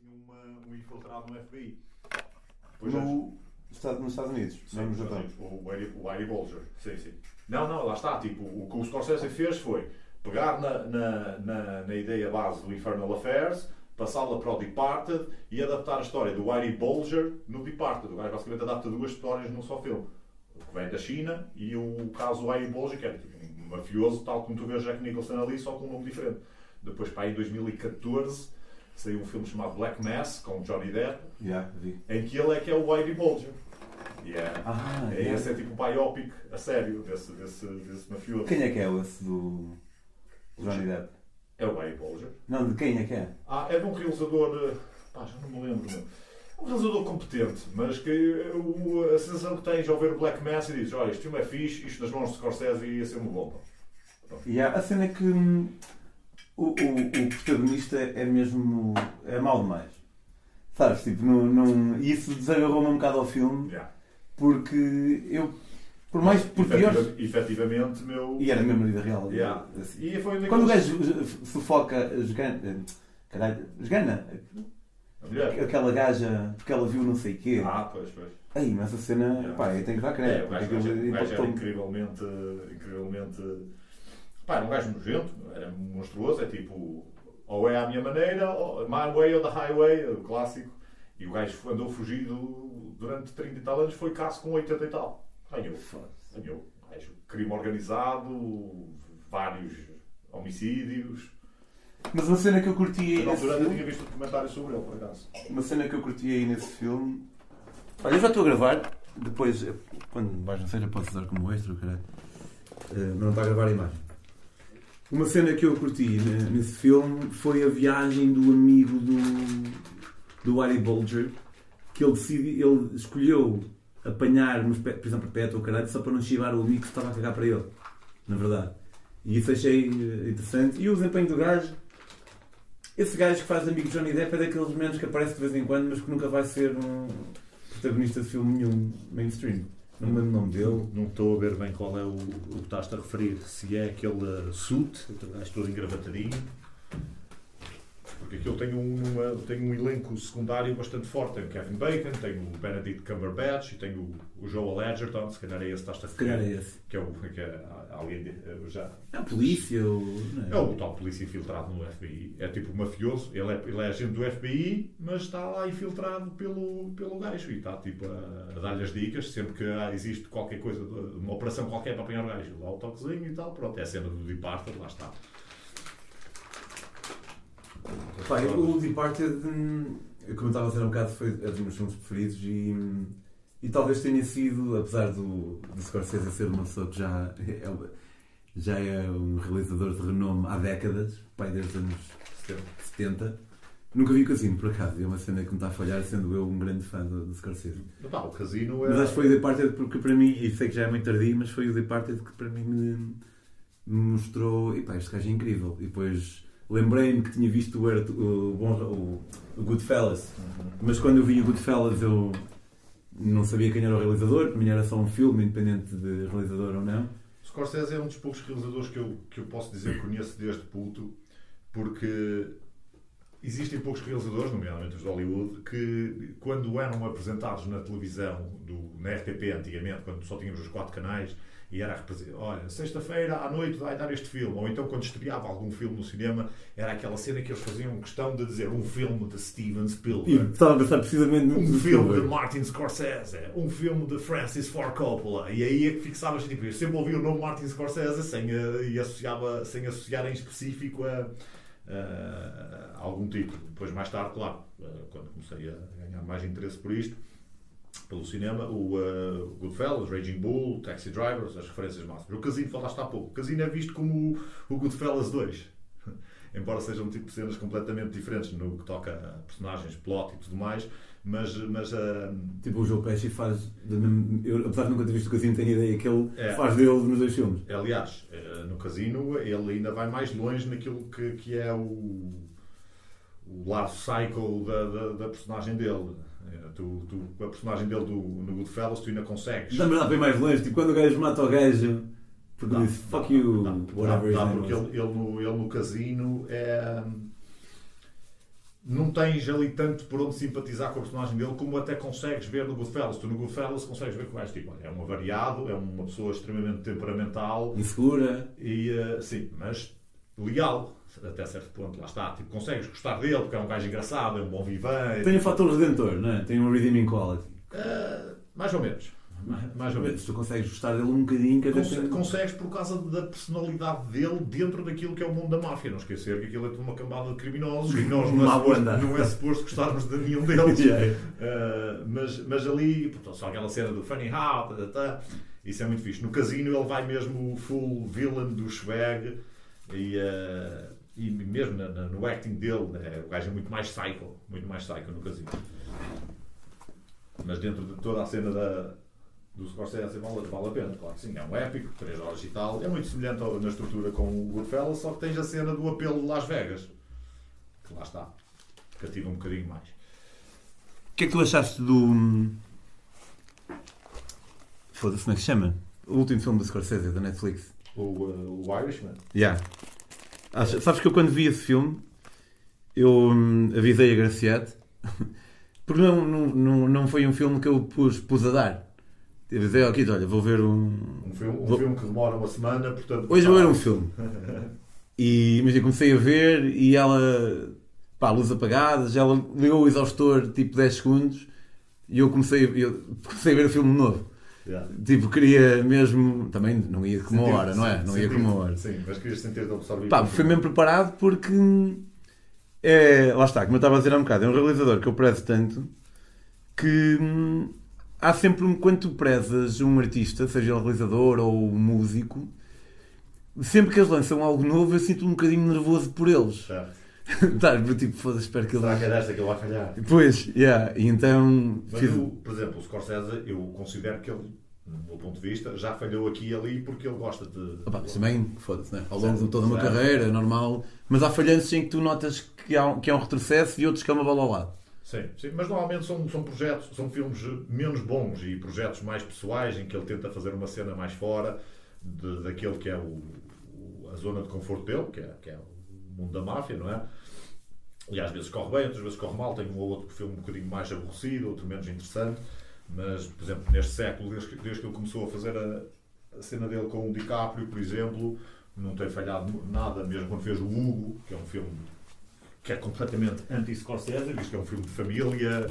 tinha uma, um infiltrado no FBI. Pois é. No, Estado- nos Estados Unidos, Sim, não no Japão. O Whitey, o Whitey Bulger. Sim, sim. Não, não, lá está. Tipo, o que o Scorsese fez foi pegar na, na, na, na ideia base do Infernal Affairs, passá-la para o Departed e adaptar a história do Whitey Bulger no Departed. O gajo basicamente adapta duas histórias num só filme. O que vem da China e o caso do Whitey Bulger, que é tipo um mafioso, tal como tu vês Jack Nicholson ali, só com um nome diferente. Depois, para aí, em 2014, saiu um filme chamado Black Mass, com Johnny Depp, Yeah, em que ele é que é o Whitey Bulger. E é, Ah, é yeah. esse é tipo o biopic a sério desse, desse, desse mafioso. Quem é que é esse do Johnny Depp? É o Whitey Bulger. Não, de quem é que é? Ah, é de um realizador. eh, Pá, já não me lembro. Um realizador competente, mas que eh, o, a sensação que tens ao ver o Black Mass e dizes: olha, este filme é fixe, isto nas mãos de Scorsese ia ser uma bomba. E há- a cena é que hum, o, o, o protagonista é mesmo. é mau demais. Sabes? Tipo, não, não, e isso desagarrou-me um bocado ao filme Yeah. porque eu, por mais. por pior. Efetiva- efetivamente, meu. E era mesmo vida real. Yeah. assim. E foi um Quando o gajo sufoca, esgana, caralho, esgana A mulher. aquela gaja porque ela viu não sei o quê. Ah, pois, pois. Aí, mas essa cena, Yeah. pá, eu tenho que dar É, crédito. o gajo, porque o gajo- aquilo gajo era incrivelmente, incrivelmente. Pá, era um gajo nojento, era monstruoso, é tipo, ou é à minha maneira, ou my way or the highway, o clássico. E o gajo andou fugido durante 30 e tal anos, foi caso com 80 e tal. Ganhou, ganhou. Gajo, crime organizado, vários homicídios. Mas uma cena que eu curti aí Eu na nesse altura filme, tinha visto um documentário sobre ele, por acaso. uma cena que eu curti aí nesse filme. Olha, eu já estou a gravar, depois, quando mais não seja, posso usar como extra, caralho. Eh, mas não está a gravar a imagem. Uma cena que eu curti né, nesse filme foi a viagem do amigo do, do Harry Bulger, que ele, decidi, ele escolheu apanhar espé- prisão perpétua, caralho, só para não chivar o amigo que estava a cagar para ele. Na verdade. E isso achei eh, interessante. E o desempenho do gajo. Esse gajo que faz amigo de Johnny Depp é daqueles menos que aparece de vez em quando, mas que nunca vai ser um protagonista de filme nenhum mainstream. Não lembro o nome dele. Não estou a ver bem qual é o, o que estás a referir. Se é aquele uh, suit, o gajo todo engravatadinho. Porque aquilo tem um, uma- tem um elenco secundário bastante forte. Tem o Kevin Bacon, tem o Benedict Cumberbatch e tem o, o Joel Edgerton, se calhar é esse que estás a Se calhar referir. é esse. Que é, o, que é alguém eh, já. É a polícia ou. não É o tal polícia infiltrado no FBI. É tipo mafioso, ele é, ele é agente do FBI, mas está lá infiltrado pelo, pelo gajo e está tipo a, a dar-lhe as dicas. Sempre que há- existe qualquer coisa, uma operação qualquer para apanhar o gajo, dá o toquezinho e tal. Pronto, é a cena do Departed, lá está. Pá, o Departed, hum, como eu estava a dizer há um bocado, foi é dos meus filmes preferidos e, e talvez tenha sido, apesar do, do Scorsese ser uma pessoa que já é, já é um realizador de renome há décadas, pai desde os anos 70, nunca vi o Casino, por acaso, é uma cena que me está a falhar, sendo eu um grande fã do, do Scorsese. Pá, o casino é. Mas acho que foi o Departed porque para mim, e sei que já é muito tardio, mas foi o Departed que para mim me, me mostrou, e pá, este gajo é incrível. E depois lembrei-me que tinha visto o, bom- o, o Goodfellas, mas quando eu vi o Goodfellas eu não sabia quem era o realizador, para mim era só um filme, independente de realizador ou não. Scorsese é um dos poucos realizadores que eu, que eu posso dizer que conheço desde puto, porque existem poucos realizadores, nomeadamente os de Hollywood, que quando eram apresentados na televisão, do, na RTP antigamente, quando só tínhamos os quatro canais, e era olha, sexta-feira à noite vai dar este filme, ou então quando estreava algum filme no cinema, era aquela cena que eles faziam questão de dizer um filme de Steven E Spielberg. estava a pensar precisamente Um filme de Spielberg. Martin Scorsese, um filme de Francis Ford Coppola, e aí é que fixavas, tipo, eu sempre ouvia o nome Martin Scorsese sem, e associava, sem associar em específico a, a algum título. Depois, mais tarde, claro, eh, quando comecei a ganhar mais interesse por isto, pelo cinema, o uh, Goodfellas, Raging Bull, Taxi Drivers, as referências máximas. O Casino falaste há pouco. O Casino é visto como o, o Goodfellas 2. Embora sejam um tipo de cenas completamente diferentes no que toca a personagens, plot e tudo mais, mas, mas uh, Tipo, o Joe Pesci faz. eu, apesar de nunca ter visto o Casino, tenho a ideia que ele É. faz dele nos dois filmes. aliás, eh, no Casino ele ainda vai mais longe naquilo que, que é o, o lado psycho da, da, da personagem dele. Eh, Tu, tu, a personagem dele do, no Goodfellas, tu ainda consegues. Dá-me lá para ir mais longe, tipo, quando o gajo mata o gajo, porque Dá, diz fuck dá, you, dá, whatever dá, name porque ele, ele, no, ele no casino é. Não tens ali tanto por onde simpatizar com a personagem dele como até consegues ver no Goodfellas. Tu no Goodfellas consegues ver que o gajo tipo, olha, é um avariado, é uma pessoa extremamente temperamental Insegura. e uh, sim, mas leal até certo ponto, lá está. Tipo, consegues gostar dele porque é um gajo engraçado, é um bom vivan. Tem o fator redentor, não é? Tem um redeeming quality. Uh, mais ou menos. Mais, ou menos. Se tu consegues gostar dele um bocadinho, que até Conse- Consegues por causa da personalidade dele dentro daquilo que é o mundo da máfia. Não esquecer que aquilo é tudo uma cambada de criminosos e nós não é, suposto, não é suposto gostarmos de nenhum deles. Yeah. Uh, mas, mas ali, portanto, só aquela cena do funny how, tá, tá, tá, isso é muito fixe. No casino ele vai mesmo full villain do swag e, uh, e mesmo na- na- no acting dele, né, o gajo é muito mais psycho, muito mais psycho no casino. Mas dentro de toda a cena da, do Scorsese vale, vale a pena, claro que sim, é um épico, 3 horas e tal, é muito semelhante ao- na estrutura com o Goodfellas, só que tens a cena do apelo de Las Vegas, que lá está, cativa um bocadinho mais. O que é que tu achaste do. Foda-se, como é que se chama? O último filme do Scorsese, da Netflix. O, uh, o Irishman. Yeah. Acha- Sabes que eu quando vi esse filme, eu hum, avisei a Graciete, porque não, não, não, não foi um filme que eu pus, pus a dar. Ao Kito, olha, vou ver um. Um filme, um Vou- filme que demora uma semana, portanto. Hoje vou ver um filme. E imagina, comecei a ver e ela, pá, luz apagadas, ela ligou o exaustor tipo 10 segundos e eu comecei, eu comecei a ver o filme novo. Yeah. Tipo, queria mesmo. Também não ia com uma Sentir- hora, não é? sim, Não ia sentir- com uma hora. Sim, mas querias sentir-te absorvido. Pá, fui mesmo preparado porque. É, lá está, como eu estava a dizer há um bocado, é um realizador que eu prezo tanto que hum, há sempre um. Quando tu prezas um artista, seja ele realizador ou músico, sempre que eles lançam algo novo, eu sinto um bocadinho nervoso por eles. Certo. tá, tipo, foda-se, espero que Será eles. que é desta que ele vai falhar? Pois, yeah, e então. Mas, fiz- o, por exemplo, o Scorsese, eu considero que ele, no meu ponto de vista, já falhou aqui e ali porque ele gosta de. Opa, isso também, foda-se, né? Ao longo de toda uma carreira, é normal. Mas há falhanços em que tu notas que há, um- que há um retrocesso e outros que é uma bola ao lado. Sim, sim, mas normalmente são, são projetos, são filmes menos bons e projetos mais pessoais em que ele tenta fazer uma cena mais fora de- daquele que é o, o- a zona de conforto dele, que é, que é o mundo da máfia, não é? E às vezes corre bem, outras vezes corre mal. Tem um ou outro filme um bocadinho mais aborrecido, outro menos interessante. Mas, por exemplo, neste século, desde que, desde que ele começou a fazer a, a cena dele com o DiCaprio, por exemplo, não tem falhado nada, mesmo quando fez o Hugo, que é um filme que é completamente anti-Scorsese, visto que é um filme de família,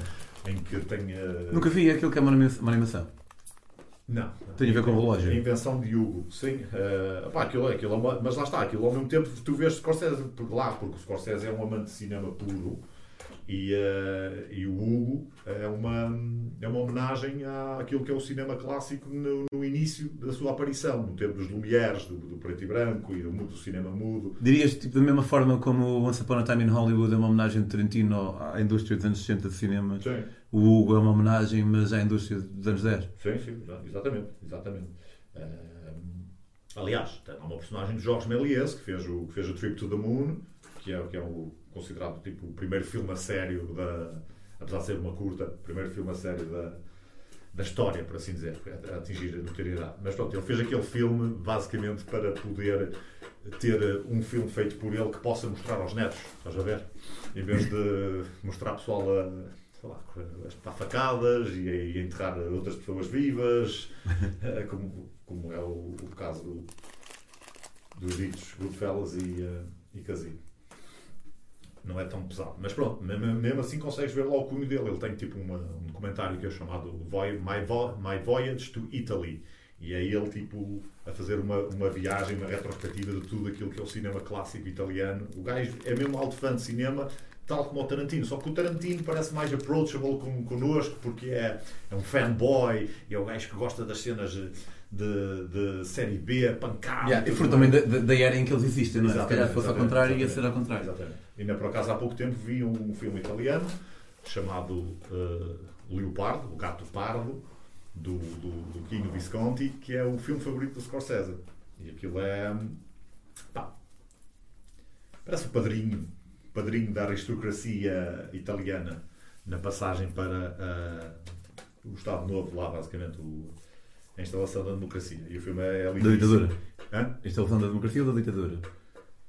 em que tem... eh, Nunca vi aquilo que é uma anima- uma animação. Não. Tem a ver com o relógio. A invenção de Hugo, sim. Eh, pá, aquilo, é- aquilo é uma- mas lá está, aquilo ao mesmo tempo tu vês Scorsese por lá, porque o Scorsese é um amante de cinema puro e, eh, e o Hugo é uma, é uma homenagem àquilo que é o cinema clássico no, no início da sua aparição, no tempo dos Lumières, do, do preto e branco e do, do cinema mudo. Dirias tipo, da mesma forma como Once Upon a Time in Hollywood é uma homenagem de Tarantino à indústria dos anos 60 de cinema, Sim, o Hugo é uma homenagem, mas à indústria dos anos 10. sim, sim exa- exatamente. exatamente. Eh, aliás, lá uma personagem de Jorge Méliès que fez o, que fez o Trip to the Moon, que é, que é o, considerado tipo, o primeiro filme a sério da. Apesar de ser uma curta, o primeiro filme a sério da, da história, por assim dizer, a a atingir a notoriedade. Mas pronto, ele fez aquele filme basicamente para poder ter um filme feito por ele que possa mostrar aos netos, estás a ver? Em vez de mostrar pessoal a, sei lá, a facadas e a, enterrar outras pessoas vivas, eh, como, como é o, o caso do, dos ditos Goodfellas e, eh, e Casino. Não é tão pesado. Mas pronto, mesmo, assim consegues ver lá o cunho dele. Ele tem tipo uma, um documentário que é chamado My, Vo- My Voyage to Italy. E é ele tipo a fazer uma, uma viagem, uma retrospectiva de tudo aquilo que é o cinema clássico italiano. O gajo é mesmo alto fã de cinema, tal como o Tarantino. Só que o Tarantino parece mais approachable com, connosco porque é, é um fanboy é o gajo que gosta das cenas de, de, série B, pancada. Yeah, e mais. também da, da era em que eles existem, não é? Se calhar se fosse ao contrário, ia ser ao contrário. Exatamente. Ainda por acaso há pouco tempo vi um filme italiano chamado eh, Leopardo, o Gato Pardo, do, do, do Kino Visconti, que é o filme favorito do Scorsese. E aquilo é. pá, parece o padrinho, padrinho da aristocracia italiana na passagem para eh, o Estado Novo, lá basicamente o- a instalação da democracia. E o filme é, é Da ditadura. Hã? Isto é o da democracia ou da ditadura?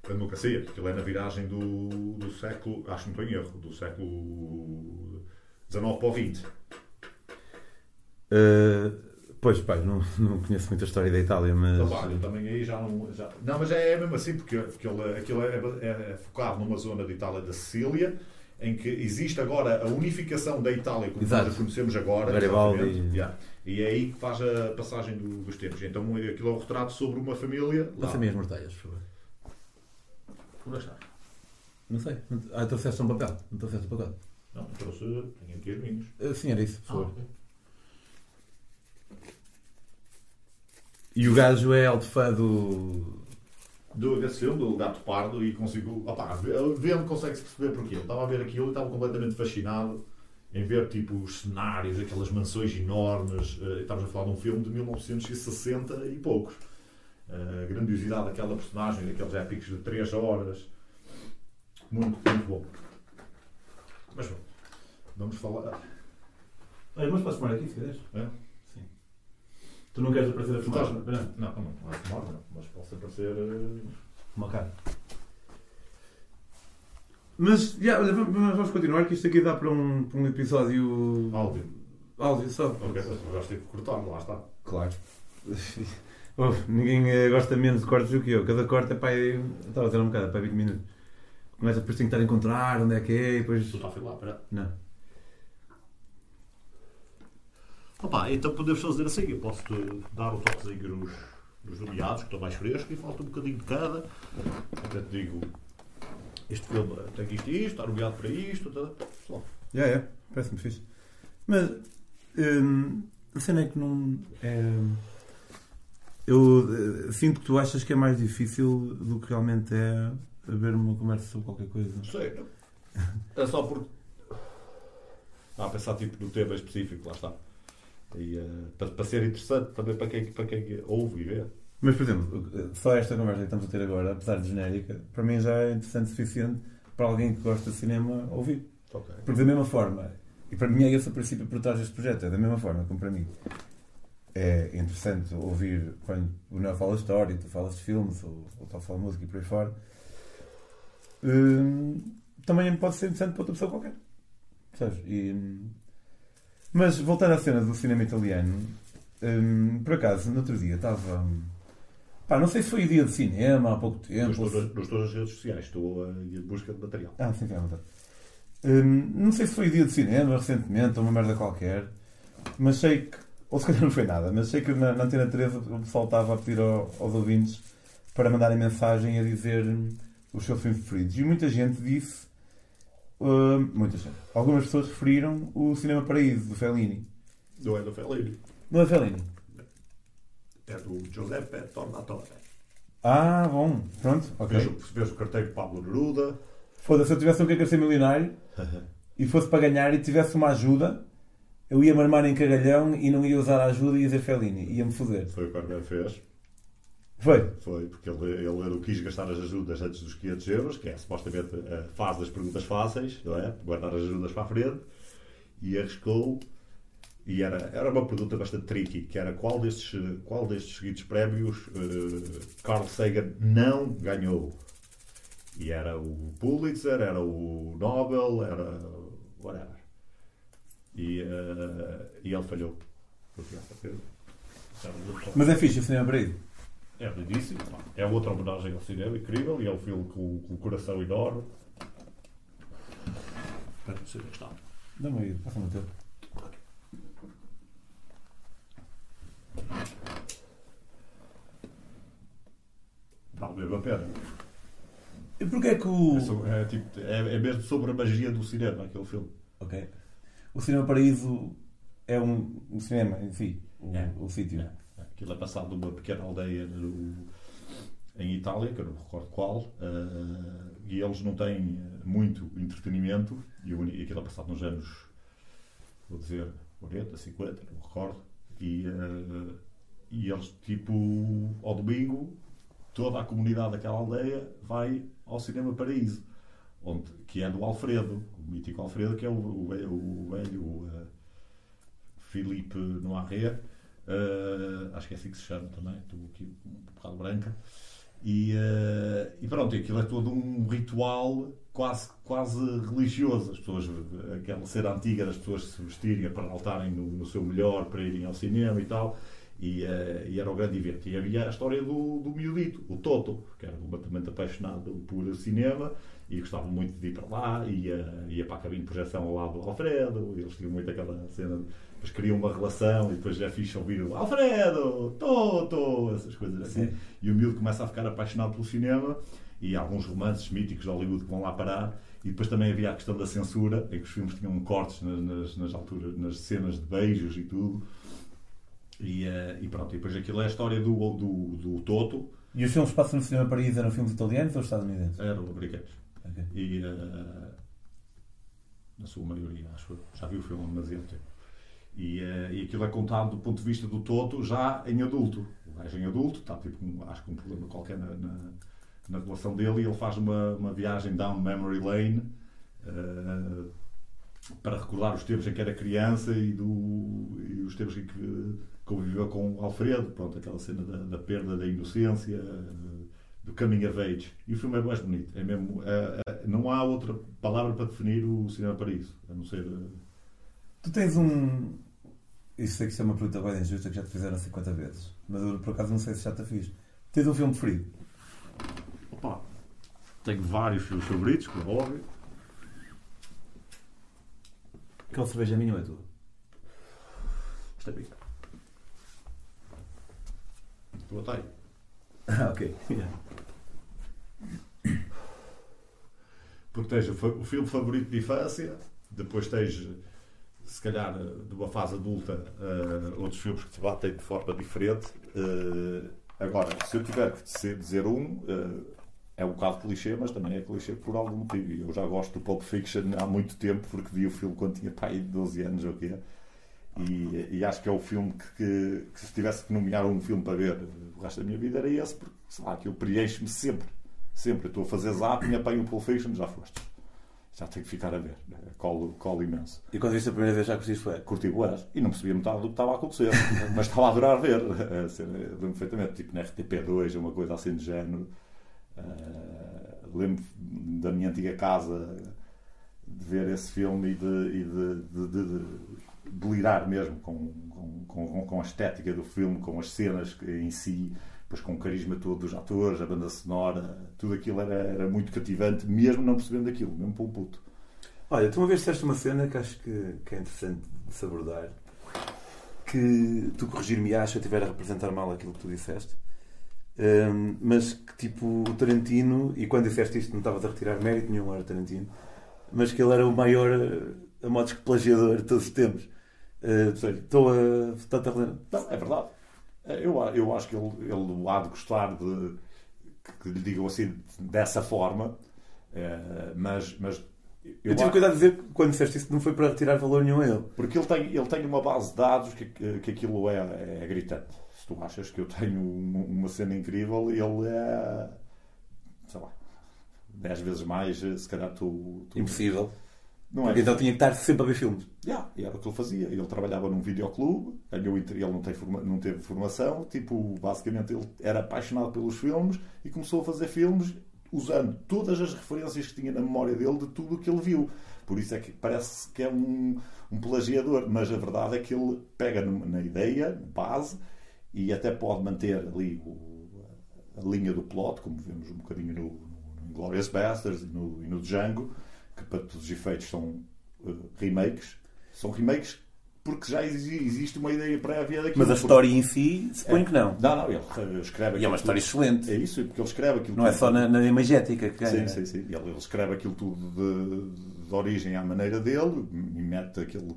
A democracia, porque ele é na viragem do, do século, acho que não estou em erro, do século XIX para o XX. Uh, pois, pai, não, não conheço muito a história da Itália, mas. Então, eu também aí já não. Já... Não, mas é, é mesmo assim, porque, porque ele, aquilo é, é, é focado numa zona de Itália da Sicília, em que existe agora a unificação da Itália como Exato. nós a conhecemos agora. Garibaldi. Yeah. E é aí que faz a passagem do- dos tempos. Então aquilo é um retrato sobre uma família. lá. Passa-me as mortalhas, por favor. Onde está? Não sei. Não- Ah, trouxeste um papel. Não trouxeste um papel. Não, trouxe. Tenho aqui as minhas. Uh, sim, era isso, por favor. ok. E o gajo é alto fã do. do, desse filme, do Gato Pardo, e consigo. Opá, vendo consegue-se perceber porquê. Eu estava a ver aquilo e estava completamente fascinado em ver tipo, os cenários, aquelas mansões enormes. eh, Estamos a falar de um filme de 1960 e poucos. A grandiosidade daquela personagem, daqueles épicos de 3 horas. Muito, muito bom. Mas bom, vamos falar. Olha, mas podes tomar aqui se quiseres. É? Sim. Tu não queres aparecer a fumar? estás- Não, não, não, não é fumar, não, mas posso aparecer. eh, Uma cara. Mas, já, olha, vamos, vamos continuar, que isto aqui dá para um, para um episódio. áudio. áudio só. Ok, mas agora tive que cortar, lá está. Claro. Oh, ninguém eh, gosta menos de cortes do que eu. Cada corte é para aí. eu Estava a dizer um bocado, é para aí 20 minutos. Começa depois tem que estar a encontrar onde é que é e depois. Tu está a filar, espera. Não. Opa, então podemos fazer assim. Eu posso-te dar um toquezinho nos, nos nomeados, que estão mais frescos, e falta um bocadinho de cada. Até te digo, este filme tem isto e isto, está nomeado para isto. Tá, só. Já é, parece-me fixe. Mas hum, a cena é que não. É, eu eh, sinto que tu achas que é mais difícil do que realmente é haver uma conversa sobre qualquer coisa. Sei. É só porque. Ah, a pensar tipo no tema específico, lá está. E, eh, para, para ser interessante também para quem, para quem ouve e vê. Mas, por exemplo, só esta conversa que estamos a ter agora, apesar de genérica, para mim já é interessante o suficiente para alguém que gosta de cinema ouvir. Ok. Porque da mesma forma, e para mim é esse o princípio por trás deste projeto, é da mesma forma como para mim é interessante ouvir quando o Neo fala história, tu falas de filmes, ou, ou tu fala de música e por aí fora, hum, também pode ser interessante para outra pessoa qualquer. Sabes? E, hum, mas voltando à cena do cinema italiano, hum, por acaso, no outro dia estava. hum, Pá, não sei se foi o dia de cinema há pouco tempo. Nos ou todas, nos todas as redes sociais estou a em busca de material. ah, sim, sim, à vontade. Hum, não sei se foi dia de cinema recentemente ou uma merda qualquer, mas sei que, ou se calhar não foi nada, mas sei que na, na Antena 13 o pessoal estava a pedir ao- aos ouvintes para mandarem mensagem a dizer hum, os seus filmes preferidos. E muita gente disse, muita gente, algumas pessoas referiram o Cinema Paraíso, do Fellini. Não é do Fellini. Não é Fellini? É do Giuseppe Tornatore. Ah, bom, pronto, ok. Vejo, vejo o carteiro Pablo Neruda. Foda-se, se eu tivesse um que ser milionário e fosse para ganhar e tivesse uma ajuda, eu ia me armar em cagalhão e não ia usar a ajuda e ia dizer Fellini. Ia-me foder. Foi o que o Armando fez. Foi. Foi, porque ele, ele não quis gastar as ajudas antes dos 500 euros, que é supostamente a fase das perguntas fáceis, não é? Guardar as ajudas para a frente. E arriscou. E era, era uma pergunta bastante tricky, que era qual destes, qual destes seguidos prémios eh, Carl Sagan não ganhou. E era o Pulitzer, era o Nobel, era whatever. E, eh, e ele falhou. Mas é fixe o cinema para ir. É lindíssimo. É outra homenagem ao cinema incrível e é um filme com, com um coração enorme. Espero que seja gostado. Dá-me aí, passa-me o teu. Vale mesmo a pena. E porquê que o. É, so- é, tipo, é, é mesmo sobre a magia do cinema, aquele filme. Ok. O Cinema Paraíso é um, um cinema em si, o, É. o sítio. É. Aquilo é passado numa pequena aldeia no- em Itália, que eu não me recordo qual, eh, e eles não têm eh, muito entretenimento, e o e aquilo é passado nos anos, vou dizer, 40, 50, não me recordo, e, eh, e eles, tipo, ao domingo, toda a comunidade daquela aldeia vai ao Cinema Paraíso, onde, que é do Alfredo, o mítico Alfredo, que é o, o, velho- o velho eh, Filipe Noiré, Uh, acho que é assim que se chama também, estou aqui um bocado branca. E, eh, e pronto, aquilo é todo um ritual quase, quase religioso. As pessoas, aquela cena antiga das pessoas se vestirem para altarem no, no seu melhor, para irem ao cinema e tal. E, eh, e era o grande evento. E havia a história do, do miudito, o Toto, que era completamente apaixonado por cinema e gostava muito de ir para lá, ia, ia para a cabine de projeção ao lado do Alfredo, eles tinham muito aquela cena, depois criam uma relação e depois já fixe ouvir o Alfredo, Toto, essas coisas assim. Sim. E o miúdo começa a ficar apaixonado pelo cinema e alguns romances míticos de Hollywood que vão lá parar. E depois também havia a questão da censura, em que os filmes tinham cortes nas, nas, nas alturas, nas cenas de beijos e tudo. E, eh, e pronto, e depois aquilo é a história do, do, do Toto, E os filmes que passam no cinema Paris eram filmes italianos ou estadunidenses? eram americanos. Ok. E eh, na sua maioria, acho eu. Já vi o filme há demasiado tempo. E, eh, e aquilo é contado do ponto de vista do Toto já em adulto. O gajo em adulto, está tipo, com, acho que um problema qualquer na, na, na relação dele e ele faz uma, uma viagem down memory lane eh, para recordar os tempos em que era criança e, do, e os tempos em que conviveu com Alfredo, pronto, aquela cena da, da perda da inocência, eh, do coming of age. E o filme é mais bonito. É mesmo, eh, eh, não há outra palavra para definir o cinema para isso, a não ser. Tu tens um. Isso sei que isto é uma pergunta bem injusta que já te fizeram 50 vezes. Mas eu por acaso não sei se já te fiz. Tens um filme preferido? Opa, tenho vários filmes favoritos, como é óbvio. Aquela cerveja minha ou é tua? É bem. A aí. Ah, ok. Porque tens o, o filme favorito de infância, depois tens, se calhar, de uma fase adulta, eh, outros filmes que te batem de forma diferente. Eh, agora, se eu tiver que dizer, dizer um, eh, é um bocado clichê, mas também é clichê por algum motivo. E Eu já gosto do Pulp Fiction há muito tempo, porque vi o filme quando tinha pai de 12 anos ou o quê. E, e acho que é o filme que, que, que se tivesse que nomear um filme para ver o resto da minha vida era esse, porque sei lá, que eu preencho-me sempre. Sempre. Eu estou a fazer zapping, apanho o Pulp Fiction, já foste. Já tenho que ficar a ver. Colo, colo imenso. E quando viste a primeira vez já curtiste foi? Curti bué. E não percebia metade do que estava a acontecer. mas estava a adorar ver. A cena, Lembro perfeitamente. Tipo na RTP2, uma coisa assim de género. Ah, lembro da minha antiga casa de ver esse filme e de, e de, de, de- de delirar mesmo com, com, com, com a estética do filme, com as cenas em si, depois com o carisma todo dos atores, a banda sonora, tudo aquilo era, era muito cativante, mesmo não percebendo aquilo, mesmo para um puto. Olha, tu uma vez disseste uma cena que acho que, que é interessante de se abordar. Que tu corrigir-me-ás se eu estiver a representar mal aquilo que tu disseste. Hum, mas que tipo o Tarantino, e quando disseste isto não estavas a retirar mérito nenhum era Tarantino, mas que ele era o maior eh, a modos que plagiador de todos os tempos. Eh, Sério? Estou a. Estou a. Não, é verdade. Eu, a- eu acho que ele, ele há de gostar de que, lhe digam assim dessa forma, eh, mas, mas Eu, eu tive acho- cuidado de dizer que quando disseste isso não foi para retirar valor nenhum a ele. porque ele tem, ele tem uma base de dados que, que, que aquilo é, é gritante. Tu achas que eu tenho uma, cena incrível, ele é sei lá, 10 vezes mais, eh, se calhar tu. tu Impossível. Não é? Então tinha que estar sempre a ver filmes. Yeah, e era o que ele fazia. Ele trabalhava num videoclube, ganhou, ele não, tem não teve formação, tipo, basicamente ele era apaixonado pelos filmes e começou a fazer filmes usando todas as referências que tinha na memória dele de tudo o que ele viu. Por isso é que parece que é um, um plagiador, mas a verdade é que ele pega na ideia, base, e até pode manter ali o- a linha do plot, como vemos um bocadinho no, no Glorious Bastards e no, e no Django, que para todos os efeitos são eh, remakes. São remakes porque já exi- existe uma ideia prévia daquilo. Mas a Porque- história em si, suponho que não. Não, não, ele escreve E é uma história tudo. excelente. É isso, porque ele escreve aquilo Não é tudo. só na, na imagética que ganha. Sim, sim, sim. Ele, ele escreve aquilo tudo de, de origem à maneira dele e mete aquele,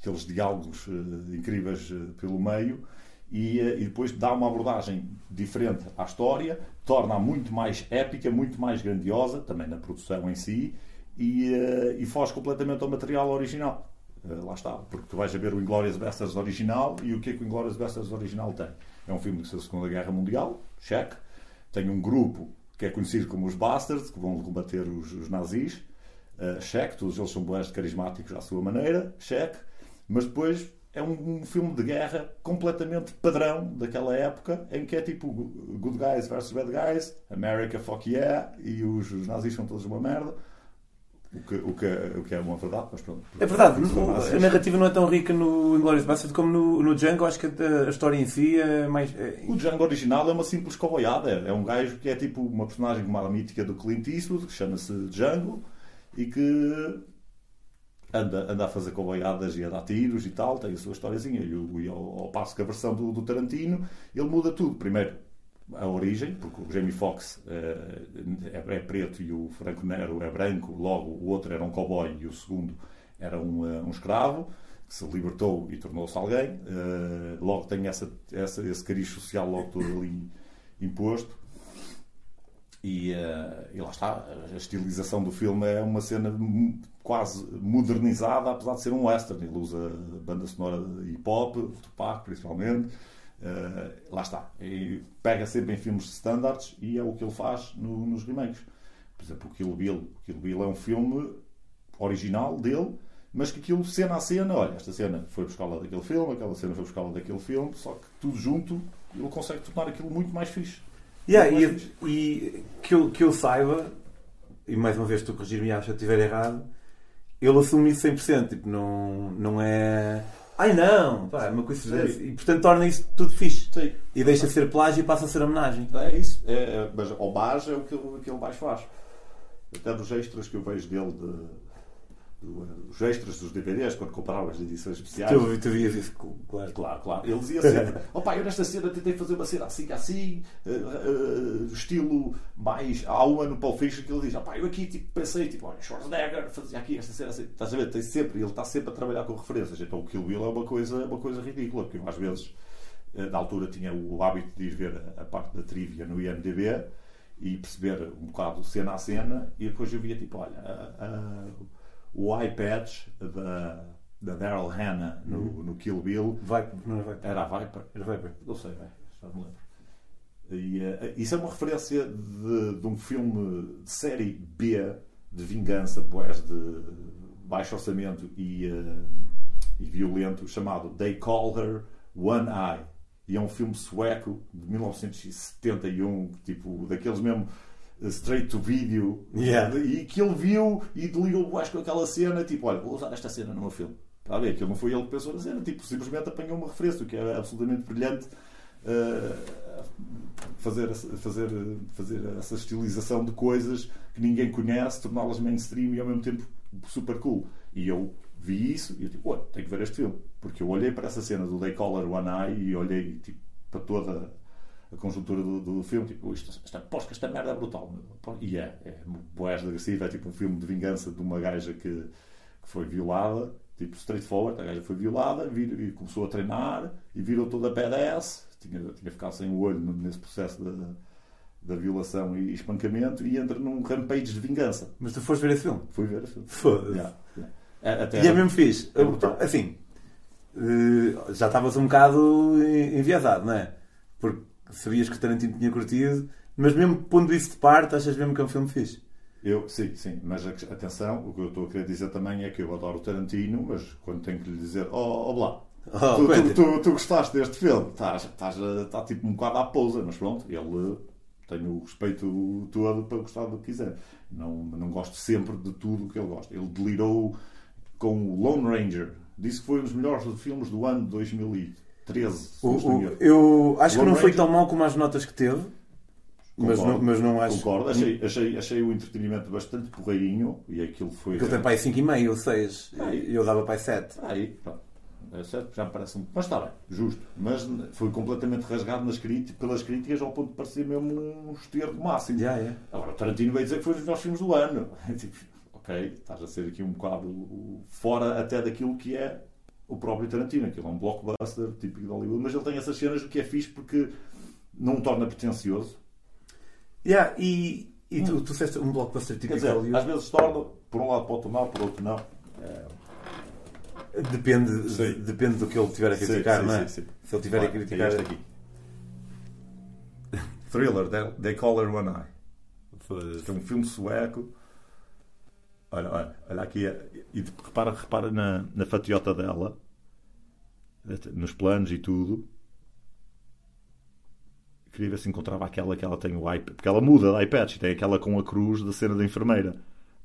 aqueles diálogos eh, incríveis eh, pelo meio e, eh, e depois dá uma abordagem diferente à história, torna-a muito mais épica, muito mais grandiosa, também na produção em si, e, eh, e foge completamente ao material original. Eh, lá está, porque tu vais a ver o Inglourious Basterds original e o que é que o Inglourious Basterds original tem? É um filme da Segunda Guerra Mundial, cheque. Tem um grupo que é conhecido como os Bastards, que vão combater os, os nazis, cheque. Todos eles são bons carismáticos à sua maneira, cheque. Mas depois é um, um filme de guerra completamente padrão daquela época, em que é tipo good guys versus bad guys, America fuck yeah, e os, os nazis são todos uma merda. O que, o, que, o que é uma verdade, mas pronto. É verdade, o- nazis. a narrativa não é tão rica no Inglourious Basterds como no, no Django. Acho que a, a história em si é mais. é- O Django original é uma simples coboiada. É um gajo que é tipo uma personagem como a mítica do Clint Eastwood, que chama-se Django, e que anda, anda a fazer coboiadas e a dar tiros e tal, tem a sua historiazinha. E, e ao, ao passo que a versão do, do Tarantino, ele muda tudo. Primeiro, a origem, porque o Jamie Foxx eh, é, é preto e o Franco Nero é branco, logo o outro era um cowboy e o segundo era um, eh, um escravo que se libertou e tornou-se alguém. Eh, logo tem essa, essa, esse cariz social logo todo ali imposto. E, eh, e lá está, a estilização do filme é uma cena quase modernizada, apesar de ser um western. Ele usa banda sonora hip hop, Tupac principalmente. Eh, lá está. E pega sempre em filmes de standards e é o que ele faz no- nos remakes. Por exemplo, o Kill Bill. O Kill Bill é um filme original dele, mas que aquilo, cena a cena, olha, esta cena foi buscar lá daquele filme, aquela cena foi buscar lá daquele filme, só que tudo junto ele consegue tornar aquilo muito mais fixe. Yeah, e, e que, eu, que eu saiba, e mais uma vez tu corrigir-me se eu estiver errado, ele assume isso 100%. Tipo, não, não é. Ai não! Pá, é uma coincidência. E portanto torna isso tudo fixe. Sim. E deixa de ser plágio e passa a ser homenagem. É isso. É, é, mas homage é o que ele, que ele mais faz. Até dos extras que eu vejo dele, de, os extras dos DVDs, quando comprava as edições especiais. Tu, tu vias isso, claro. Claro, claro. Ele dizia sempre: opa, eu nesta cena tentei fazer uma cena assim, assim, eh, eh, estilo mais. Há um ano que ele diz: opa, eu aqui tipo, pensei, tipo, olha, Schwarzenegger fazia aqui esta cena assim. Estás a ver? Tem sempre, ele está sempre a trabalhar com referências. Então o Kill Bill é uma coisa, é uma coisa ridícula, porque eu às vezes, eh, na altura, tinha o hábito de ir ver a, parte da trivia no IMDB e perceber um bocado cena a cena, e depois eu via tipo, olha, a- o eye patch da, da Daryl Hannah no, no Kill Bill Vai, não é vai. era a Viper. Era Viper. Não sei, já me lembro. E, eh, isso é uma referência de, de um filme de série B de vingança, boés de baixo orçamento e, eh, e violento, chamado They Call Her One Eye. E é um filme sueco de 1971, tipo, daqueles mesmo straight to video. Yeah. E que ele viu e delirou boés com aquela cena, tipo, olha, vou usar esta cena no meu filme. Está a ver? Aquilo não foi ele que pensou na cena, tipo, simplesmente apanhou uma referência, o que é absolutamente brilhante. eh, fazer, fazer, fazer essa estilização de coisas que ninguém conhece, torná-las mainstream e ao mesmo tempo super cool. E eu vi isso e eu tipo, "Ué, tenho que ver este filme. Porque eu olhei para essa cena do They Collar One Eye e olhei tipo, para toda a conjuntura do, do filme, tipo, isto, esta, posca, esta merda é brutal. E é, é boés de agressivo, é tipo um filme de vingança de uma gaja que, que foi violada, tipo straightforward, a gaja foi violada vir, e começou a treinar e virou toda badass, tinha, tinha ficado sem o olho nesse processo da, da violação e espancamento e entra num rampage de vingança. Mas tu foste ver esse filme? Fui ver esse filme. Foda-se. Yeah, yeah. É, até E é mesmo fixe. É brutal. Assim, eh, já estavas um bocado en- enviesado, não é? Porque sabias que Tarantino tinha curtido, mas mesmo pondo isso de parte, achas mesmo que é um filme fixe? Eu, sim, sim, mas atenção, o que eu estou a querer dizer também é que eu adoro Tarantino, mas quando tenho que lhe dizer, oh, oh blá. oh, tu, tu, tu, tu, gostaste deste filme, estás, está tipo um bocado à pousa, mas pronto, ele tem o respeito todo para gostar do que quiser. Não, não gosto sempre de tudo o que ele gosta. Ele delirou com o Lone Ranger, disse que foi um dos melhores filmes do ano de 2008. 13. O, o, eu acho que não foi tão mal como as notas que teve. Concordo, mas, não, mas não acho. Concordo, achei, achei, achei o entretenimento bastante porreirinho e aquilo foi. Aquilo tem para aí 5,5 ou 6. Eu dava para aí 7. Aí, pronto, É certo? Já me parece um. Mas está bem, justo. Mas foi completamente rasgado nas críticas, pelas críticas ao ponto de parecer mesmo um esterco máximo. Yeah, yeah. É. Agora, o Tarantino veio dizer que foi um dos melhores filmes do ano. Tipo, ok, estás a ser aqui um bocado fora até daquilo que é o próprio Tarantino. Aquilo é um blockbuster típico de Hollywood, mas ele tem essas cenas o que é fixe porque não o torna pretencioso. Yeah, e e tu, tu disseste um blockbuster Quer típico dizer, Hollywood. às vezes torna, por um lado pode tomar, por outro não. É, Depende, Sim. depende do que ele tiver a Sim, criticar, sim, não é? sim, sim. Se ele tiver a criticar. este aqui. Thriller, they, they Call Her One Eye. Que é um filme sueco. Olha, olha, olha aqui. E repara, repara na, na fatiota dela. nos planos e tudo. Queria ver se encontrava aquela que ela tem o iPad. Porque ela muda de iPads e tem aquela com a cruz da cena da enfermeira.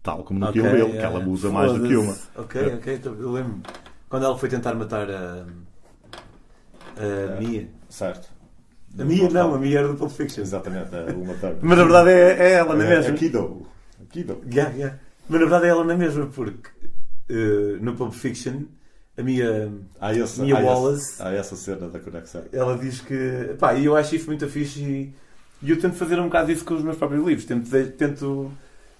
Tal como no Ok, Kill Bill, que yeah, ela yeah. usa mais do que uma. Ok, ok, então eu lembro. Quando ela foi tentar matar a. a Mia. Certo. A Mia não, a Mia era do Pulp Fiction. Exatamente, a Uma. Mas na verdade é, é ela, não é É, mesmo? a Kido. A Kido. Yeah, yeah. Mas na verdade é ela na mesma, porque eh, no Pulp Fiction a Mia, Há, esse, Mia há, esse- Wallace, há essa cena da conexão. ela diz que. Pá, e eu acho isso muito fixe e, e eu tento fazer um bocado isso com os meus próprios livros. Tento, de- tento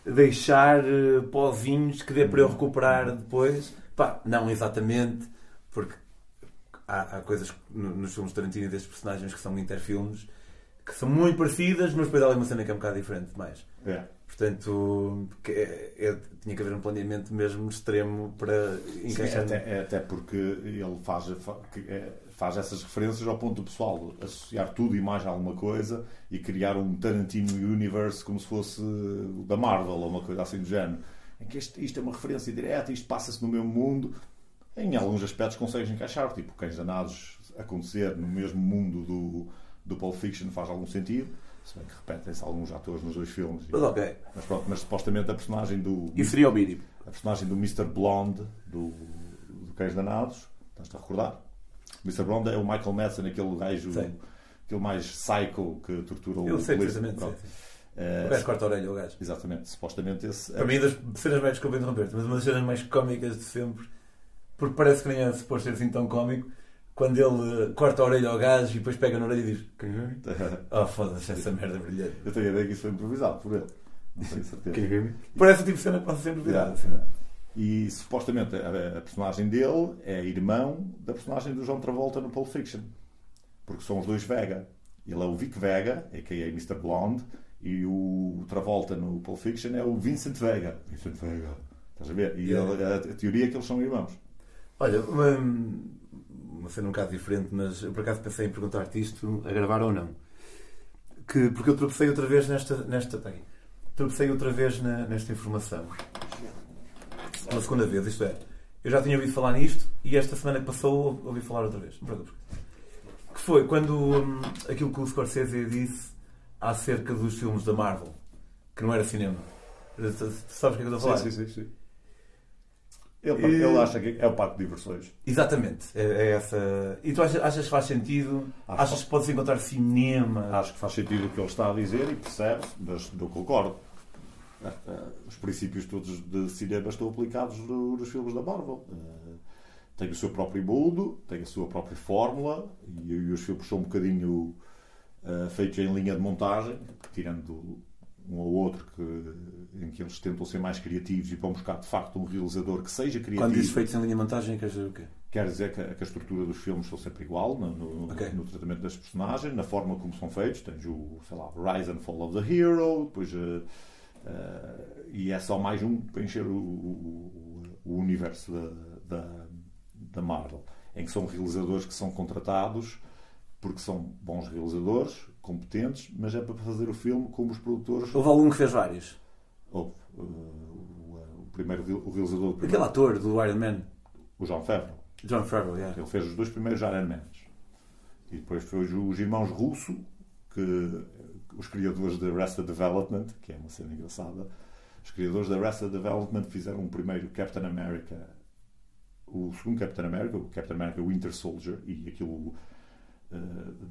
deixar eh, pozinhos que dê para eu recuperar depois. Pá, não exatamente, porque há, há coisas no- nos filmes Tarantino e destes personagens que são interfilmes que são muito parecidas, mas depois há ali uma cena que é um bocado diferente demais. É. Portanto, é- é- tinha que haver um planeamento mesmo extremo para Sim, encaixar. até, é até porque ele faz, é- faz essas referências ao ponto do pessoal associar tudo e mais a alguma coisa e criar um Tarantino Universe como se fosse o da Marvel ou uma coisa assim do género. Em que isto, isto é uma referência direta, isto passa-se no mesmo mundo. Em alguns aspectos consegues encaixar, tipo Cães Danados acontecer no mesmo mundo do, do Pulp Fiction faz algum sentido. Se bem que repetem-se alguns atores nos dois filmes. Mas ok. Mas, pronto, mas supostamente a personagem do. Isso seria o mínimo. A personagem do Mr. Blonde do, do Cães Danados, estás-te a recordar? O Mr. Blonde é o Michael Madsen, aquele gajo, Sei. aquele mais psycho que torturou Eu o sei polícia. perfeitamente. Pronto. sei, sei. Eh, O gajo corta a orelha, o gajo. exatamente, supostamente esse. Para mim, das cenas mais, desculpa interromper-te, mas uma das cenas mais cómicas de sempre, porque parece que nem é suposto ser assim tão cómico, quando ele corta a orelha ao gajo e depois pega na orelha e diz? Oh, foda-se, essa merda é brilhante. Eu tenho a ideia que isso foi improvisado por ele. Não tenho certeza. Parece o tipo de cena que passa sempre virada. Yeah. E supostamente a, a personagem dele é irmão da personagem do John Travolta no Pulp Fiction. Porque são os dois Vega. Ele é o Vic Vega, a.k.a. Mr. Blonde, e o Travolta no Pulp Fiction é o Vincent Vega. Vincent Vega. Estás a ver? E Yeah. ele- a, a teoria é que eles são irmãos. Olha, uma, uma cena um bocado diferente, mas eu por acaso pensei em perguntar-te isto, a gravar ou não. Que, porque eu tropecei outra vez nesta. nesta bem, tropecei outra vez na- nesta informação. Uma segunda vez, isto é. Eu já tinha ouvido falar nisto e esta semana que passou ouvi falar outra vez. Que foi quando hum, aquilo que o Scorsese disse acerca dos filmes da Marvel, que não era cinema. Tu sabes o que é que eu estou a falar? sim, sim. Ele, E- ele acha que é o parque de diversões. Exatamente, é, é essa. E tu achas, achas que faz sentido? Acho achas que podes encontrar cinema? Acho que faz sentido o que ele está a dizer e percebe-se, mas eu concordo. Ah, ah, Os princípios todos de cinema estão aplicados no- nos filmes da Marvel. Ah, Tem o seu próprio mundo, tem a sua própria fórmula e, e os filmes são um bocadinho feitos em linha de montagem, tirando um ou outro que, em que eles tentam ser mais criativos e vão buscar de facto um realizador que seja criativo. Quando dizes feitos em linha de montagem, queres dizer o quê? Quer dizer que a, que a estrutura dos filmes são sempre igual no, no- Ok. no tratamento das personagens, na forma como são feitos. Tens o, sei lá, Rise and Fall of the Hero, depois, eh, eh, e é só mais um para encher o, o- o universo da, da, da Marvel, em que são realizadores que são contratados porque são bons realizadores, competentes, mas é para fazer o filme como os produtores. Houve algum que fez vários. Houve, eh, o, o primeiro o realizador do Aquele primeiro, ator do Iron Man, o John Favreau. John Favreau, yeah. Ele fez os dois primeiros Iron Mans. E depois foi os irmãos Russo, que os criadores da Arrested Development, que é uma cena engraçada, os criadores da Arrested Development fizeram um primeiro Captain America, o segundo Captain America, o Captain America Winter Soldier, e aquilo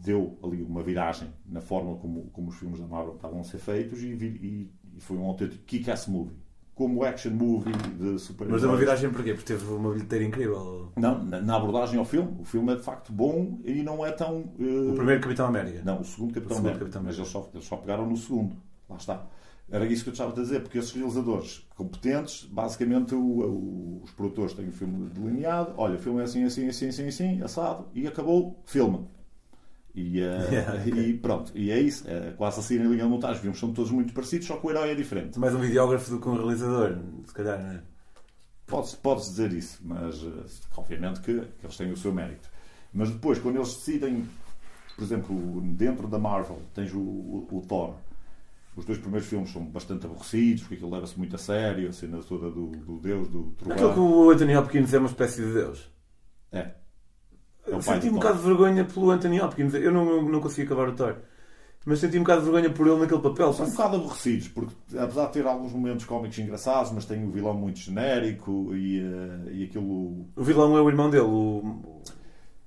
deu ali uma viragem na forma como, como os filmes da Marvel estavam a ser feitos e, e- e foi um autêntico kick-ass movie. Como action movie de super Mas deu uma viragem porquê? Porque teve uma bilheteira incrível. não, na, na abordagem ao filme, o filme é de facto bom e não é tão. eh, O primeiro Capitão América. Não, o segundo Capitão O segundo América. Capitão Mas eles só, eles só pegaram no segundo. Lá está. Era isso que eu estava a dizer, porque esses realizadores competentes, basicamente o- o- os produtores têm o filme delineado, olha, o filme é assim, assim, assim, assim, assim, assado, e acabou, filme. E, eh, Yeah, e pronto, e é isso, é quase assim na linha de montagem. Os filmes são todos muito parecidos, só que o herói é diferente. Mais um videógrafo do que um realizador, se calhar, não é? Pode-se pode dizer isso, mas eh, obviamente que, que eles têm o seu mérito. Mas depois, quando eles decidem, por exemplo, dentro da Marvel, tens o, o, o Thor. Os dois primeiros filmes são bastante aborrecidos, porque aquilo leva-se muito a sério, a cena toda do, do deus, do Aquele que trovão. o Anthony Hopkins é uma espécie de Deus. É. Pai Senti um bocado de vergonha pelo Anthony Hopkins. Eu não, não, não consegui acabar o Thor. Mas senti um bocado de vergonha por ele naquele papel. São um bocado aborrecidos, porque apesar de ter alguns momentos cómicos engraçados, mas tem o vilão muito genérico e, eh, e aquilo. O vilão é o irmão dele, o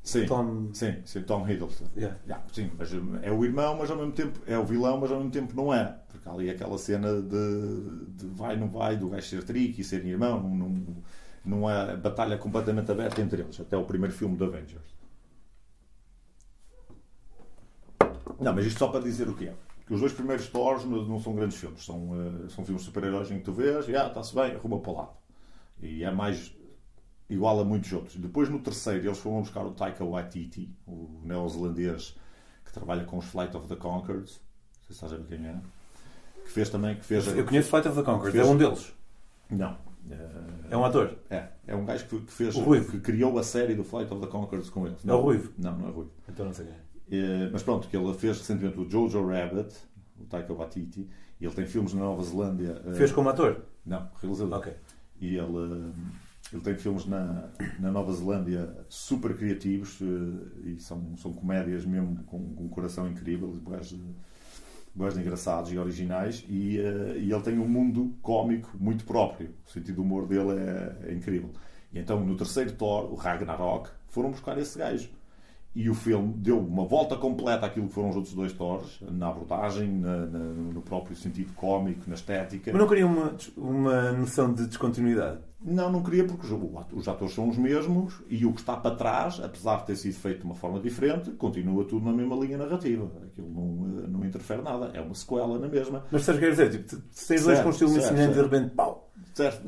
Sim, Tom. sim, sim, Tom Hiddleston. Yeah. Yeah, sim, mas é o irmão, mas ao mesmo tempo é o vilão, mas ao mesmo tempo não é. Porque há ali aquela cena de, de vai, não vai, do gajo ser trick e ser irmão, não, não, não é batalha completamente aberta entre eles, até o primeiro filme do Avengers. Não, mas isto só para dizer o que é. Que os dois primeiros Thors não são grandes filmes, são, eh, são filmes super-heróis em que tu vês e ah, está-se bem, arruma para o lado. E é mais igual a muitos outros. Depois no terceiro eles foram buscar o Taika Waititi, o neozelandês que trabalha com os Flight of the Conchords. Não sei se estás a ver quem é. Que fez também, que fez... Eu conheço Flight of the Conchords, Fez- é um deles. Não. É um ator. É, é um gajo que, que fez, O Ruivo. que criou a série do Flight of the Conchords com eles. É o Ruivo. Não, não é Ruivo. Então não sei quem. Eh, mas pronto, que ele fez recentemente o Jojo Rabbit, o Taika Waititi, e ele tem filmes na Nova Zelândia. eh, Fez como ator? Não, realizador. Ok. E ele, eh, ele tem filmes na, na Nova Zelândia super criativos eh, e são, são comédias mesmo com, com um coração incrível, bués de, de engraçados e originais. E, eh, e ele tem um mundo cómico muito próprio. O sentido do humor dele é, é incrível. E então no terceiro Thor, o Ragnarok, foram buscar esse gajo. E o filme deu uma volta completa àquilo que foram os outros dois Thors, na abordagem, na- na- no próprio sentido cómico, na estética. Mas não queria uma, uma noção de descontinuidade. Não, não queria porque os- atores são os mesmos e o que está para trás, apesar de ter sido feito de uma forma diferente, continua tudo na mesma linha narrativa. Aquilo não, eh, não interfere nada. É uma sequela na mesma. Mas sabes o que quer dizer? Tipo, se tens dois com um estilo semelhante de repente, pau! Certo?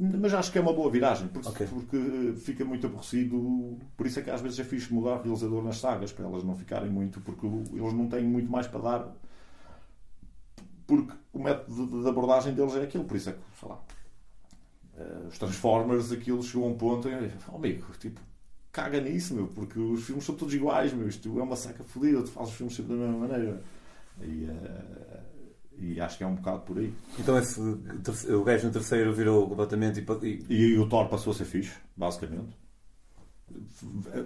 Mas acho que é uma boa viragem, porque, Ok. porque eh, fica muito aborrecido. Por isso é que às vezes é fixe mudar o realizador nas sagas, para elas não ficarem muito, porque eles não têm muito mais para dar. Porque o método de abordagem deles é aquilo, por isso é que, sei lá, eh, os Transformers, aquilo chegou a um ponto em oh, amigo, tipo, caga nisso, meu, porque os filmes são todos iguais, meu, isto é uma saca fodida, tu fazes os filmes sempre da mesma maneira. E, eh, e acho que é um bocado por aí. Então esse, o gajo no terceiro virou completamente e, e- E, o Thor passou a ser fixe, basicamente.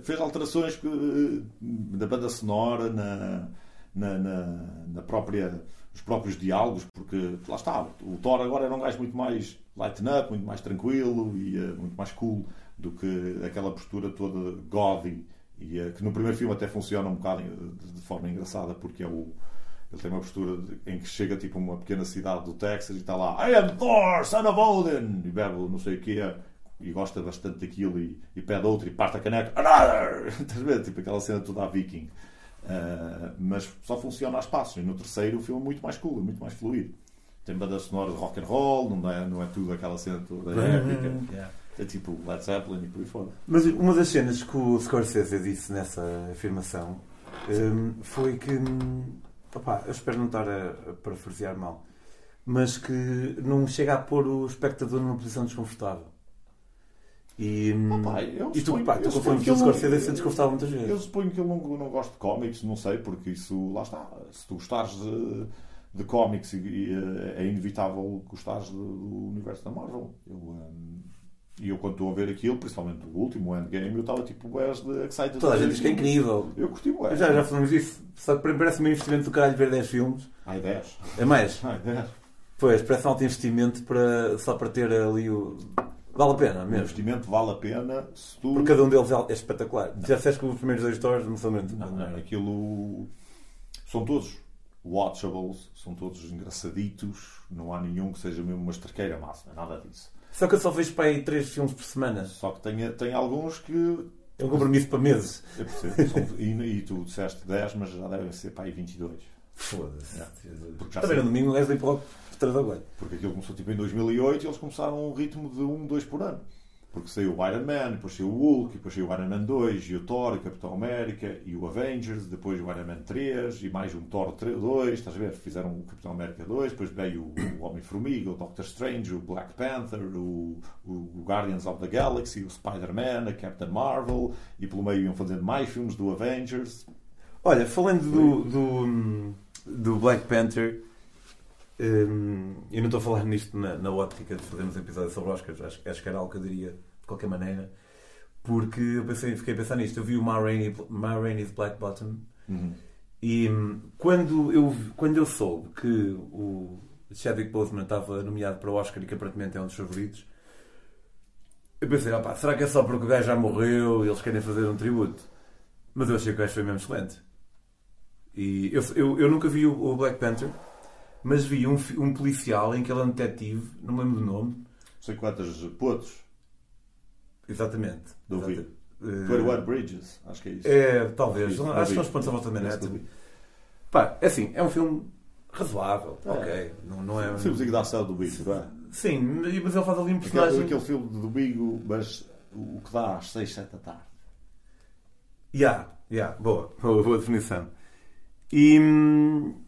Fez alterações que, da banda sonora, na, na, na, na própria, nos próprios diálogos, porque lá está, o Thor agora era um gajo muito mais lighten up, muito mais tranquilo e eh, muito mais cool do que aquela postura toda gaudy e eh, que no primeiro filme até funciona um bocado de, de forma engraçada porque é o ele tem uma postura em que chega tipo a uma pequena cidade do Texas e está lá I am Thor, son of Odin e bebe não sei o que e gosta bastante daquilo e, e pede outro e parte a caneca Another! Tipo aquela cena toda a viking Uh, mas só funciona a espaços e no terceiro o filme é muito mais cool, é muito mais fluido. Tem banda sonora de rock and roll não é, não é tudo aquela cena toda épica. É tipo Led Zeppelin e por aí fora. Mas uma das cenas que o Scorsese disse nessa afirmação hum, foi que. opá, eu espero não estar a, a parafrasear mal, mas que não chega a pôr o espectador numa posição desconfortável. E, hum, Opa, eu e tu, suponho- pá, eu tu confundes que o Scorsese desconfortável muitas Eu vezes. suponho que ele não, não gosta de cómics, não sei, porque isso, lá está. Se tu gostares de, de cómics, eh, é inevitável gostares do, do universo da Marvel. Eu, hum, E eu, quando estou a ver aquilo, principalmente o último, o Endgame, eu estava tipo, bués de excited. Toda a gente diz que é incrível. Eu curti bué. Já, já falamos disso. Só que parece um investimento do caralho ver 10 filmes. Ai, 10. É mais. Ai, 10. Pois, parece um alto investimento para, só para ter ali o. Vale a pena O mesmo. investimento vale a pena se tu. Porque cada um deles é espetacular. Já disseste que os primeiros dois stories não são muito. Não, não, aquilo. São todos watchables, são todos engraçaditos, não há nenhum que seja mesmo uma estraqueira máxima, nada disso. Só que eu só vejo para aí 3 filmes por semana. Só que tem, tem alguns que. É um compromisso para meses. Eu percebo, são- e, e tu disseste 10, mas já devem ser para aí 22. Foda-se. É. Porque já Também no domingo o Leslie logo Porque aquilo começou tipo em 2008 e eles começaram um ritmo de 1, 2 por ano. Porque saiu o Iron Man, depois saiu o Hulk, depois saiu o Iron Man 2, e o Thor, e o Capitão América, e o Avengers, depois o Iron Man 3, e mais um Thor 3, 2, estás a ver? Fizeram o Capitão América 2, depois veio o, o Homem-Formiga, o Doctor Strange, o Black Panther, o, o Guardians of the Galaxy, o Spider-Man, a Captain Marvel, e pelo meio iam fazendo mais filmes do Avengers. Olha, falando do, do, do Black Panther, hum, eu não estou a falar nisto na, na ótica de fazermos um episódio sobre Oscars, acho, acho que era algo que eu diria de qualquer maneira. Porque eu pensei, fiquei a pensar nisto. Eu vi o Ma, Rainey, Ma Rainey's Black Bottom Uhum. e hum, quando eu, quando eu soube que o Chadwick Boseman estava nomeado para o Oscar e que aparentemente é um dos favoritos, eu pensei, opá, será que é só porque o gajo já morreu e eles querem fazer um tributo? Mas eu achei que o gajo foi mesmo excelente. E eu, eu, eu nunca vi o, o Black Panther, mas vi um, um policial em que ele é um detetive, não me lembro do nome, Não sei quantas putos exatamente. do Exata- vídeo. Eh, 21 Bridges, acho que é isso. É, talvez. Isso, Acho que são não os pontos à volta da não vi. Pá, é assim, é um filme razoável. É. Ok. Não, não é. Um filmezinho da ação do Bigo, não é? Sim, mas ele faz ali um Aquele, personagem. aquele filme do Bigo, mas o que dá às 6, 7 da tarde. Ya, ya, boa, boa, boa definição. E,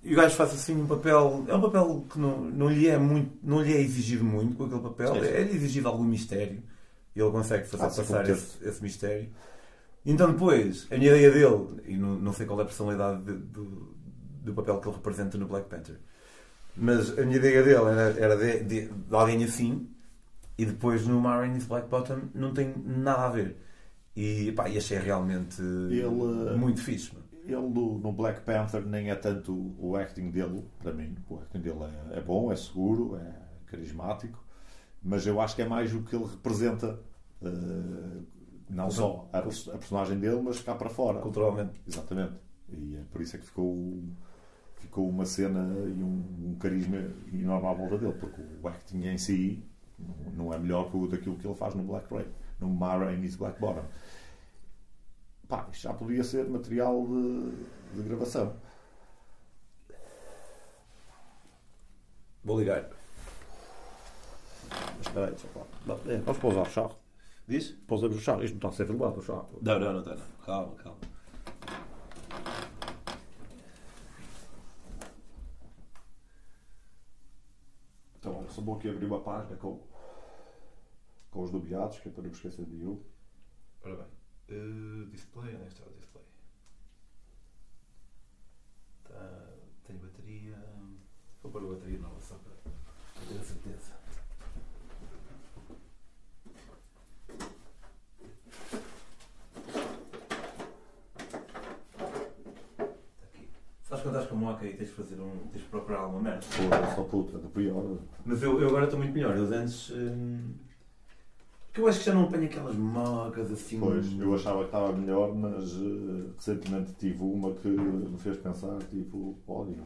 e o gajo faz assim um papel. É um papel que não, não, lhe, é muito, não lhe é exigido muito com aquele papel. Sim, sim. É, exigido algum mistério. E ele consegue fazer Ah, passar esse, esse mistério. Então depois, a minha ideia dele, e não, não sei qual é a personalidade de- do, do papel que ele representa no Black Panther, mas a minha ideia dele era, era de, de- de alguém assim, e depois no Marines Black Bottom não tem nada a ver. E, pá, e achei realmente Ele, muito fixe. mano. Ele no, Black Panther nem é tanto o acting dele, para mim. O acting dele é, é bom, é seguro, é carismático, mas eu acho que é mais o que ele representa, eh, não só a, a personagem dele, mas cá para fora. Culturalmente. Exatamente. E é por isso é que ficou, ficou uma cena e um, um carisma enorme à volta dele, porque o acting em si não- é melhor que o daquilo que ele faz no Black Ray, no Ma Rainey's Black Bottom. Pá, isto já podia ser material de, de gravação. Vou ligar. Mas espera aí, só. Não, é, Vamos pausar o chá. Diz? Pausamos o chá. Isto não está a ser filmado, o chá. Não, não, não está. Não. Calma, calma. Então, olha, só vou aqui abrir uma página com, com os nomeados, que é para não me esquecer de nenhum. Ora bem. Uh, display, onde está o display? Tá, tem bateria. Vou pôr a bateria nova só para ter a certeza. Aqui. Sabes quando estás com moca e tens de fazer um. tens de procurar alguma merda? Pô, só puta, do pior. Mas eu, eu agora estou muito melhor. Eu antes. hum, Porque eu acho que já não apanho aquelas mocas assim. Pois, eu achava que estava melhor, mas eh, recentemente tive uma que me fez pensar, tipo, olha,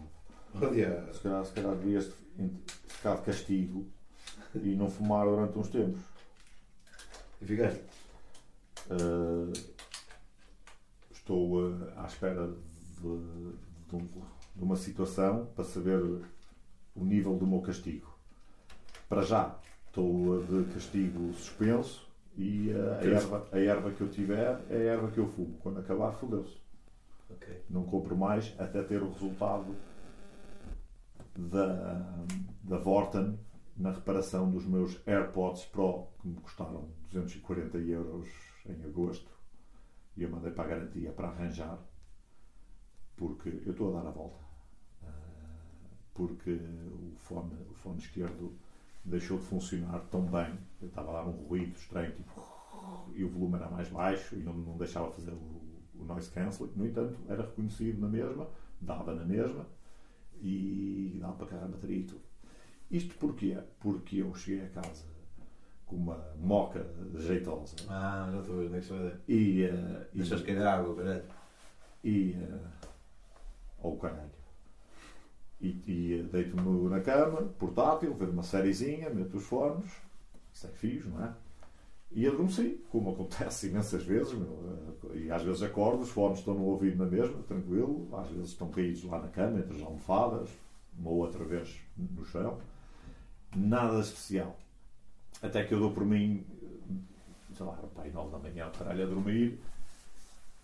Olha. se calhar, se calhar devias ficar de castigo e não fumar durante uns tempos. E ficaste. Eh, estou eh, à espera de, de um- de uma situação para saber o nível do meu castigo. Para já, estou de castigo suspenso e eh, a, erva, a erva que eu tiver é a erva que eu fumo. Quando acabar, fodeu-se. Ok. Não compro mais até ter o resultado da, da Vorten na reparação dos meus AirPods Pro que me custaram 240 euros em agosto e eu mandei para a garantia para arranjar porque eu estou a dar a volta Ah, porque o fone, o fone esquerdo deixou de funcionar tão bem eu estava a dar um ruído estranho tipo, e o volume era mais baixo e não, não deixava fazer o, o noise cancelling no entanto era reconhecido na mesma dava na mesma e dava para carregar a bateria e tudo isto porquê? porque eu cheguei a casa com uma moca jeitosa Ah, já estou a ver vai dar. e, eh, e, Deixaste cair água, caralho. e eh, ao caralho. E, e deito-me na cama, portátil, ver uma sériezinha, meto os fones, sem fios, não é? E adormeci, como acontece imensas vezes, meu, eh, e às vezes acordo, os fones estão no ouvido na mesma, tranquilo, às vezes estão caídos lá na cama, entre as almofadas, uma ou outra vez no chão. Nada especial. Até que eu dou por mim, eh, sei lá, pai, nove da manhã, caralho, a dormir,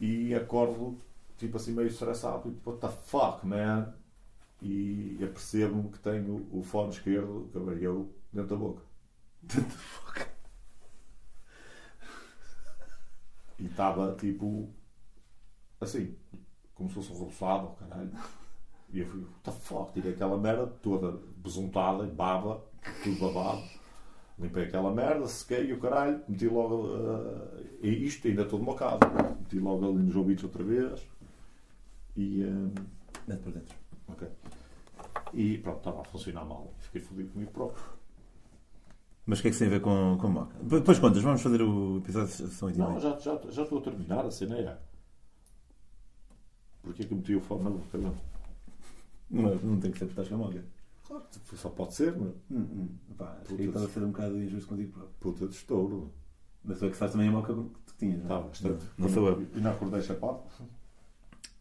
e acordo tipo assim meio estressado, tipo, what the fuck, man? E apercebo-me que tenho o fone esquerdo, que eu dentro da boca. E estava tipo assim, como se fosse um roçado, caralho. E eu fui, what the fuck? Tirei aquela merda toda besuntada, baba, tudo babado. Limpei aquela merda, sequei o caralho, meti logo. ah, e isto ainda estou numa casa. Meti logo ali nos ouvidos outra vez. E. hum, Mete por dentro. Ok. E pronto, estava a funcionar mal. Fiquei fodido comigo próprio. Mas o que é que tem a ver com, com Moca? Depois contas, vamos fazer o episódio de São 8 Não, já, já, já estou a terminar a cena é. Porquê que eu meti o fone na boca? Não. Não, não tem que ser por estás com a Moca. Claro, só pode ser, meu. Hum, hum. Pá, acho que estás a ser um bocado injusto contigo próprio. Puta de estouro. Mas tu é que faz também a Moca que tinhas, não é? bastante. Não sou eu. E não acordei chapado.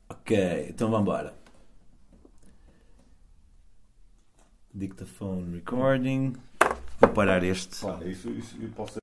Ok, então vamos embora. Dictaphone recording. Vou parar este. Claro, isso, isso eu posso